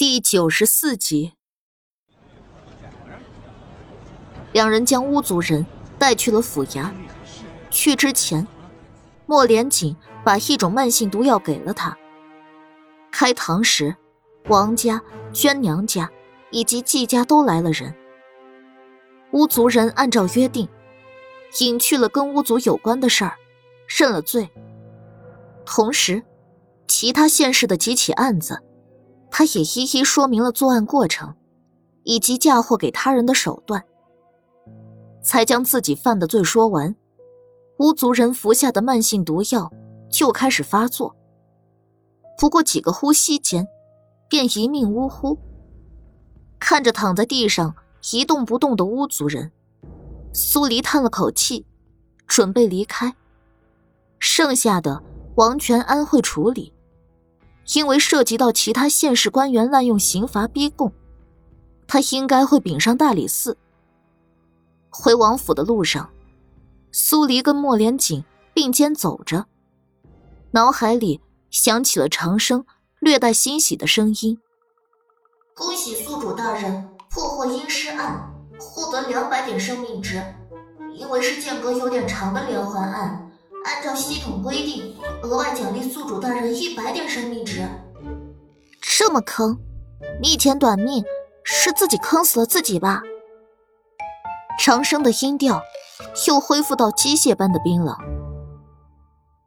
第九十四集，两人将巫族人带去了府衙。去之前，莫连锦把一种慢性毒药给了他。开堂时，王家、娟娘家以及季家都来了人。巫族人按照约定，隐去了跟巫族有关的事儿，认了罪。同时，其他县市的几起案子。他也一一说明了作案过程，以及嫁祸给他人的手段，才将自己犯的罪说完。巫族人服下的慢性毒药就开始发作，不过几个呼吸间，便一命呜呼。看着躺在地上一动不动的巫族人，苏黎叹了口气，准备离开。剩下的王全安会处理。因为涉及到其他县市官员滥用刑罚逼供，他应该会禀上大理寺。回王府的路上，苏黎跟莫连锦并肩走着，脑海里响起了长生略带欣喜的声音：“恭喜宿主大人破获阴尸案，获得两百点生命值。因为是间隔有点长的连环案。”按照系统规定，额外奖励宿主大人一百点生命值。这么坑，你以前短命是自己坑死了自己吧？长生的音调又恢复到机械般的冰冷。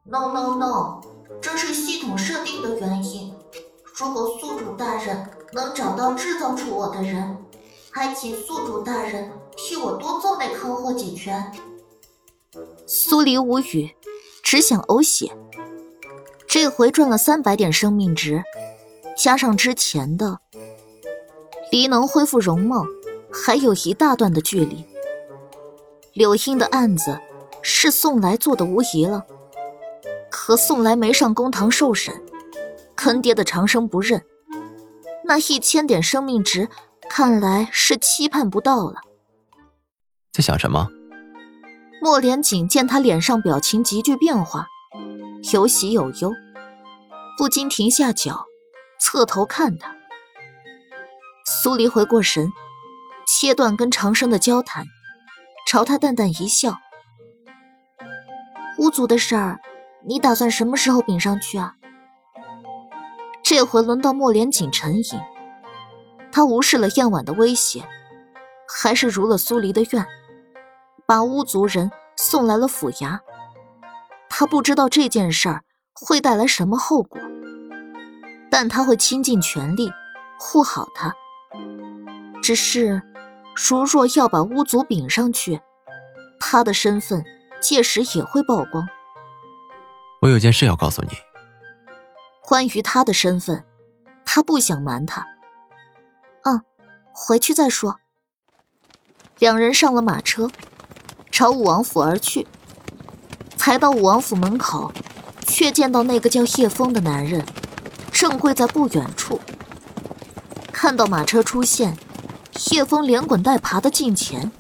No no no，这是系统设定的原因。如果宿主大人能找到制造出我的人，还请宿主大人替我多揍那坑货几拳。苏黎无语。只想呕血，这回赚了三百点生命值，加上之前的，离能恢复容貌还有一大段的距离。柳英的案子是宋来做的无疑了，可宋来没上公堂受审，坑爹的长生不认，那一千点生命值看来是期盼不到了。在想什么？莫连锦见他脸上表情急剧变化，有喜有忧，不禁停下脚，侧头看他。苏黎回过神，切断跟长生的交谈，朝他淡淡一笑：“巫族的事儿，你打算什么时候禀上去啊？”这回轮到莫连锦沉吟，他无视了燕婉的威胁，还是如了苏黎的愿。把巫族人送来了府衙，他不知道这件事儿会带来什么后果，但他会倾尽全力护好他。只是，如若要把巫族禀上去，他的身份届时也会曝光。我有件事要告诉你，关于他的身份，他不想瞒他。嗯，回去再说。两人上了马车。朝武王府而去，才到武王府门口，却见到那个叫叶枫的男人，正跪在不远处。看到马车出现，叶枫连滚带爬的近前：“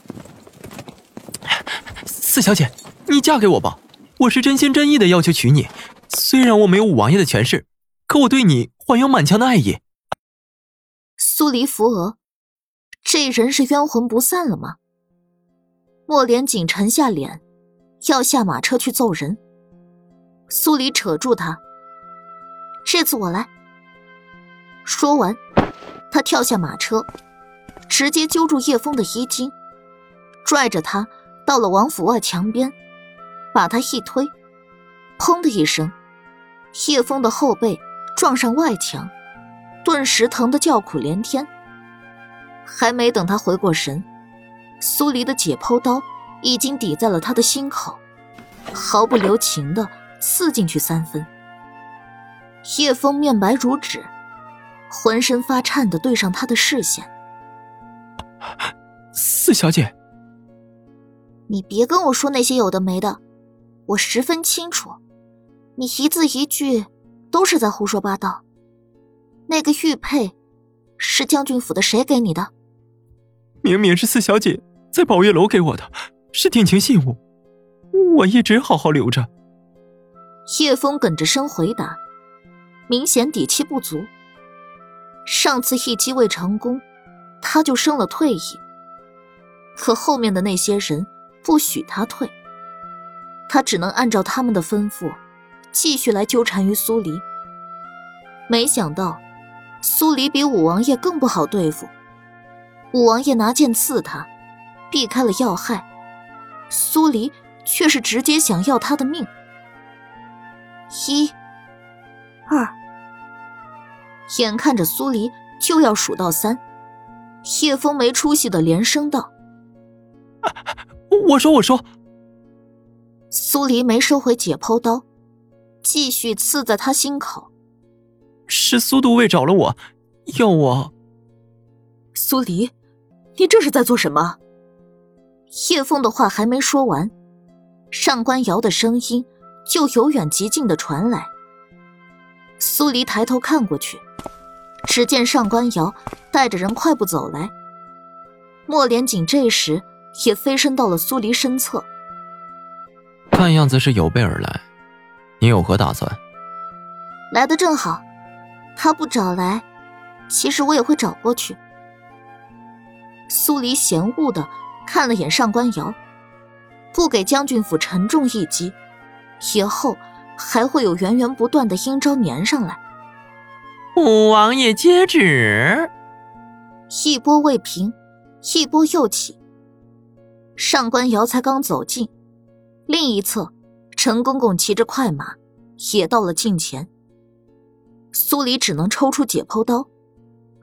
四小姐，你嫁给我吧，我是真心真意的要求娶你。虽然我没有武王爷的权势，可我对你怀有满腔的爱意。”苏黎扶额，这人是冤魂不散了吗？莫连锦沉下脸，要下马车去揍人。苏黎扯住他：“这次我来。”说完，他跳下马车，直接揪住叶枫的衣襟，拽着他到了王府外墙边，把他一推，砰的一声，叶枫的后背撞上外墙，顿时疼得叫苦连天。还没等他回过神。苏黎的解剖刀已经抵在了他的心口，毫不留情的刺进去三分。叶枫面白如纸，浑身发颤的对上他的视线。四小姐，你别跟我说那些有的没的，我十分清楚，你一字一句都是在胡说八道。那个玉佩，是将军府的谁给你的？明明是四小姐。在宝月楼给我的，是定情信物，我一直好好留着。叶枫哽着声回答，明显底气不足。上次一击未成功，他就生了退意。可后面的那些人不许他退，他只能按照他们的吩咐，继续来纠缠于苏黎。没想到，苏黎比五王爷更不好对付。五王爷拿剑刺他，避开了要害，苏黎却是直接想要他的命。一、二，眼看着苏黎就要数到三，叶枫没出息的连声道：“我说，我说。”苏黎没收回解剖刀，继续刺在他心口。是苏都尉找了我，要我。苏黎，你这是在做什么？叶枫的话还没说完，上官瑶的声音。就由远及近的传来。苏黎抬头看过去，只见上官瑶带着人快步走来。莫连锦这时也飞身到了苏黎身侧。看样子是有备而来，你有何打算？来的正好，他不找来，其实我也会找过去。苏黎嫌恶的看了眼上官瑶，不给将军府沉重一击。以后还会有源源不断的阴招粘上来。五王爷接旨。一波未平，一波又起。上官瑶才刚走近，另一侧，陈公公骑着快马也到了近前。苏黎只能抽出解剖刀，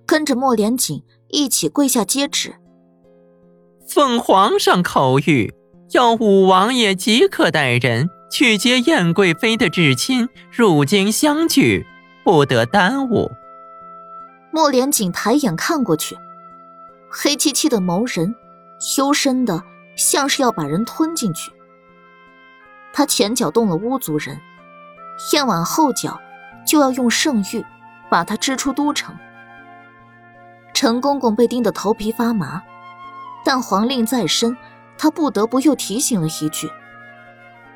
跟着莫连锦一起跪下接旨。奉皇上口谕，要五王爷即刻带人。去接燕贵妃的至亲入京相聚，不得耽误。莫连锦抬眼看过去，黑漆漆的眸人，幽深的像是要把人吞进去。他前脚动了巫族人，燕婉后脚就要用圣谕把他支出都城。陈公公被盯得头皮发麻，但皇令在身，他不得不又提醒了一句。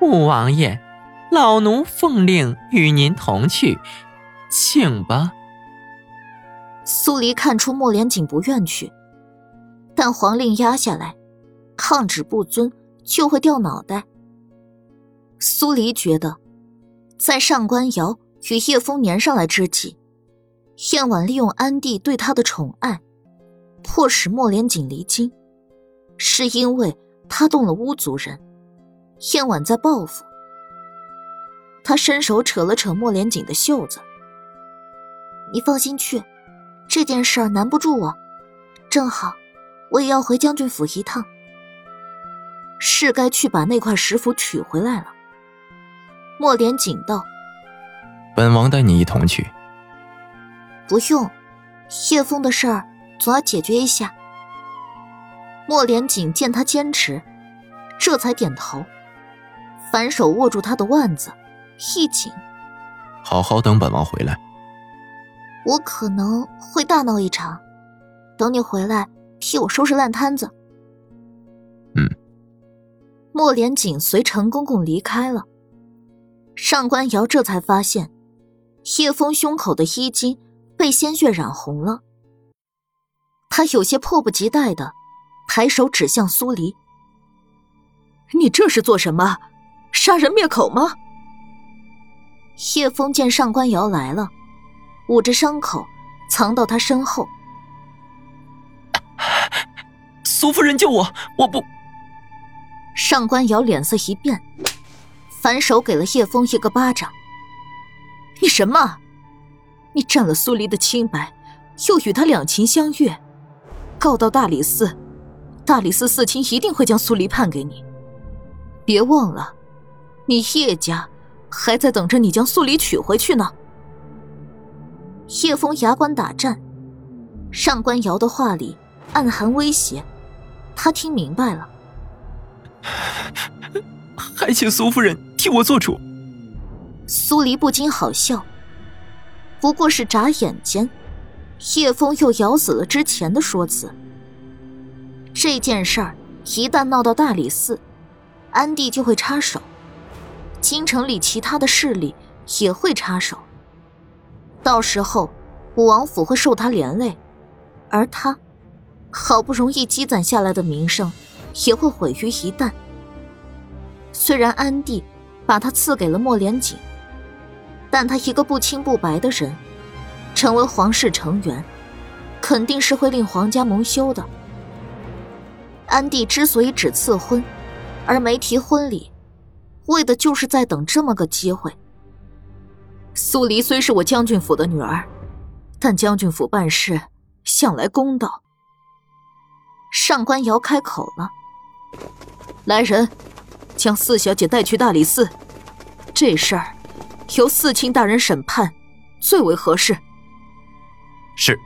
五王爷，老奴奉令与您同去，请吧。苏黎看出莫连锦不愿去，但皇令压下来，抗旨不遵就会掉脑袋。苏黎觉得，在上官瑶与叶枫粘上来之际，燕婉利用安帝对他的宠爱，迫使莫连锦离京，是因为他动了巫族人。燕婉在报复，他伸手扯了扯莫连锦的袖子。你放心去，这件事儿难不住我。正好，我也要回将军府一趟，是该去把那块石符取回来了。莫连锦道：“本王带你一同去。”不用，叶枫的事儿总要解决一下。莫连锦见他坚持，这才点头。反手握住他的腕子，一紧。好好等本王回来。我可能会大闹一场，等你回来替我收拾烂摊子。嗯。莫连锦随陈公公离开了，上官瑶这才发现，叶枫胸口的衣襟被鲜血染红了。他有些迫不及待的抬手指向苏黎：“你这是做什么？”杀人灭口吗？叶枫见上官瑶来了，捂着伤口，藏到他身后。苏夫人救我！我不。上官瑶脸色一变，反手给了叶枫一个巴掌。你什么？你占了苏黎的清白，又与他两情相悦，告到大理寺，大理寺四卿一定会将苏黎判给你。别忘了。你叶家还在等着你将苏黎娶回去呢。叶枫牙关打颤，上官瑶的话里暗含威胁，他听明白了。还请苏夫人替我做主。苏黎不禁好笑，不过是眨眼间，叶枫又咬死了之前的说辞。这件事儿一旦闹到大理寺，安帝就会插手。京城里其他的势力也会插手，到时候武王府会受他连累，而他好不容易积攒下来的名声也会毁于一旦。虽然安帝把他赐给了莫连锦，但他一个不清不白的人，成为皇室成员，肯定是会令皇家蒙羞的。安帝之所以只赐婚，而没提婚礼，为的就是在等这么个机会。苏黎虽是我将军府的女儿，但将军府办事向来公道。上官瑶开口了：“来人，将四小姐带去大理寺。这事儿由四卿大人审判，最为合适。”是。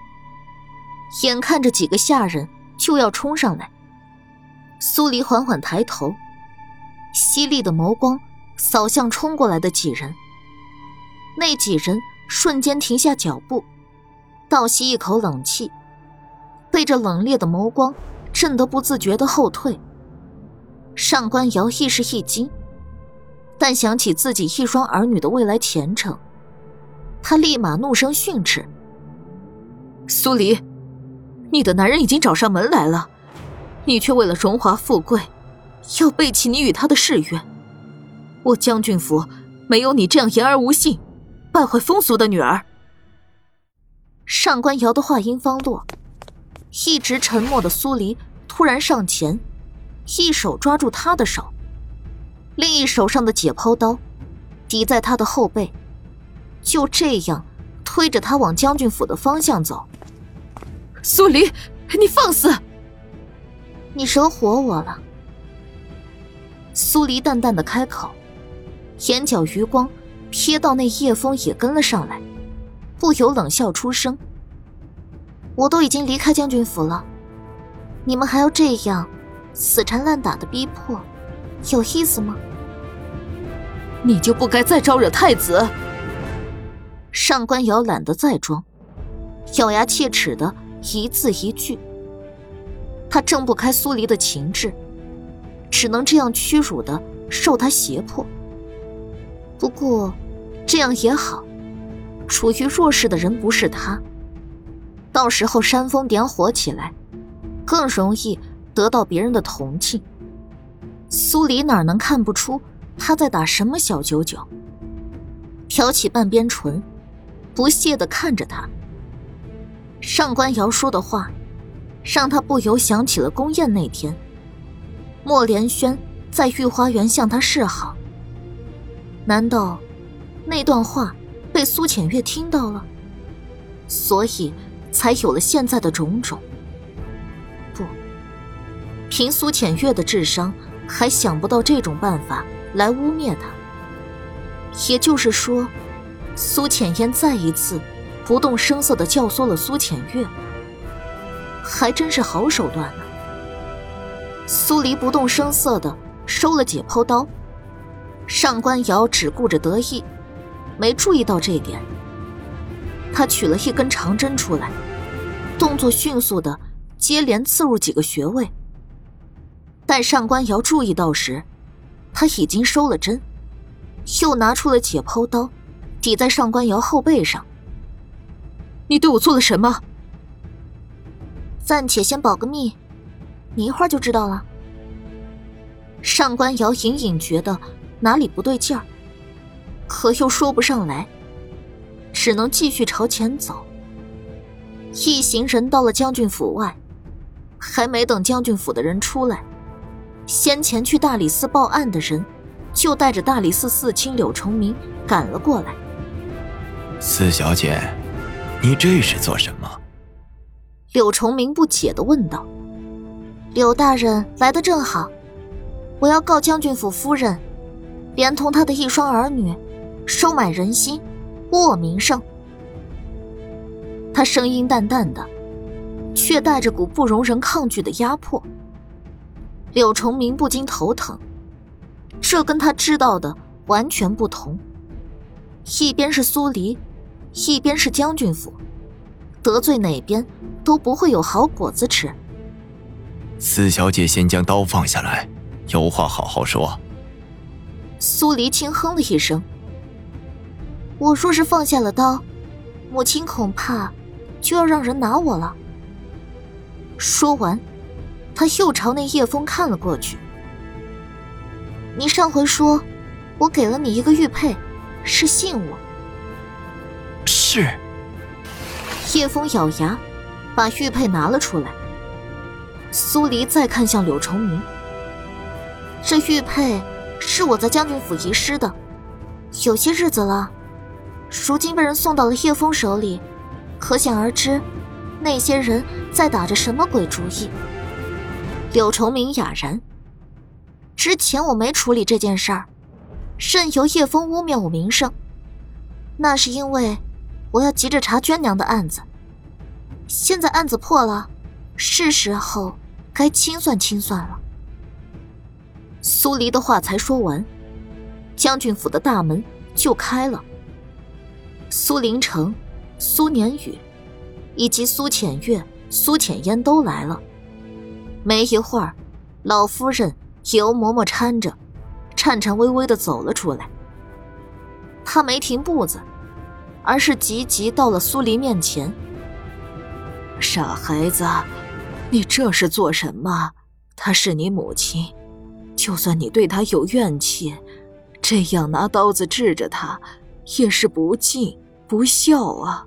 眼看着几个下人就要冲上来。苏黎缓缓抬头，犀利的眸光扫向冲过来的几人。那几人瞬间停下脚步，倒吸一口冷气，被这冷冽的眸光震得不自觉的后退。上官瑶亦是一惊，但想起自己一双儿女的未来前程，他立马怒声训斥：“苏黎，你的男人已经找上门来了。”你却为了荣华富贵，要背弃你与他的誓约。我将军府没有你这样言而无信、败坏风俗的女儿。上官瑶的话音方落，一直沉默的苏黎突然上前，一手抓住他的手，另一手上的解剖刀抵在他的后背，就这样推着他往将军府的方向走。苏黎，你放肆！你惹火我了，苏黎淡淡的开口，眼角余光瞥到那叶枫也跟了上来，不由冷笑出声：“我都已经离开将军府了，你们还要这样死缠烂打的逼迫，有意思吗？你就不该再招惹太子。”上官瑶懒得再装，咬牙切齿的一字一句。他挣不开苏黎的情志，只能这样屈辱的受他胁迫。不过，这样也好，处于弱势的人不是他，到时候煽风点火起来，更容易得到别人的同情。苏黎哪能看不出他在打什么小九九？挑起半边唇，不屑的看着他。上官瑶说的话。让他不由想起了宫宴那天，莫连轩在御花园向他示好。难道那段话被苏浅月听到了，所以才有了现在的种种？不，凭苏浅月的智商，还想不到这种办法来污蔑他。也就是说，苏浅烟再一次不动声色的教唆了苏浅月。还真是好手段呢。苏黎不动声色的收了解剖刀，上官瑶只顾着得意，没注意到这点。他取了一根长针出来，动作迅速的接连刺入几个穴位。待上官瑶注意到时，他已经收了针，又拿出了解剖刀，抵在上官瑶后背上。你对我做了什么？暂且先保个密，你一会儿就知道了。上官瑶隐隐觉得哪里不对劲儿，可又说不上来，只能继续朝前走。一行人到了将军府外，还没等将军府的人出来，先前去大理寺报案的人就带着大理寺四卿柳崇明赶了过来。四小姐，你这是做什么？柳崇明不解的问道：“柳大人来的正好，我要告将军府夫人，连同他的一双儿女，收买人心，污我名声。”他声音淡淡的，却带着股不容人抗拒的压迫。柳崇明不禁头疼，这跟他知道的完全不同。一边是苏黎，一边是将军府，得罪哪边？都不会有好果子吃。四小姐，先将刀放下来，有话好好说。苏黎轻哼了一声：“我若是放下了刀，母亲恐怕就要让人拿我了。说完，他又朝那叶枫看了过去。你上回说，我给了你一个玉佩，是信物。是。叶枫咬牙，把玉佩拿了出来。苏黎再看向柳崇明，这玉佩是我在将军府遗失的，有些日子了，如今被人送到了叶枫手里，可想而知，那些人在打着什么鬼主意。柳崇明哑然。之前我没处理这件事儿，任由叶枫污蔑我名声，那是因为我要急着查娟娘的案子。现在案子破了，是时候该清算清算了。苏黎的话才说完，将军府的大门就开了。苏林城、苏年宇，以及苏浅月、苏浅烟都来了。没一会儿，老夫人。由嬷嬷搀着，颤颤巍巍的走了出来。他没停步子，而是急急到了苏黎面前。傻孩子，你这是做什么？她是你母亲，就算你对她有怨气，这样拿刀子治着她，也是不敬不孝啊。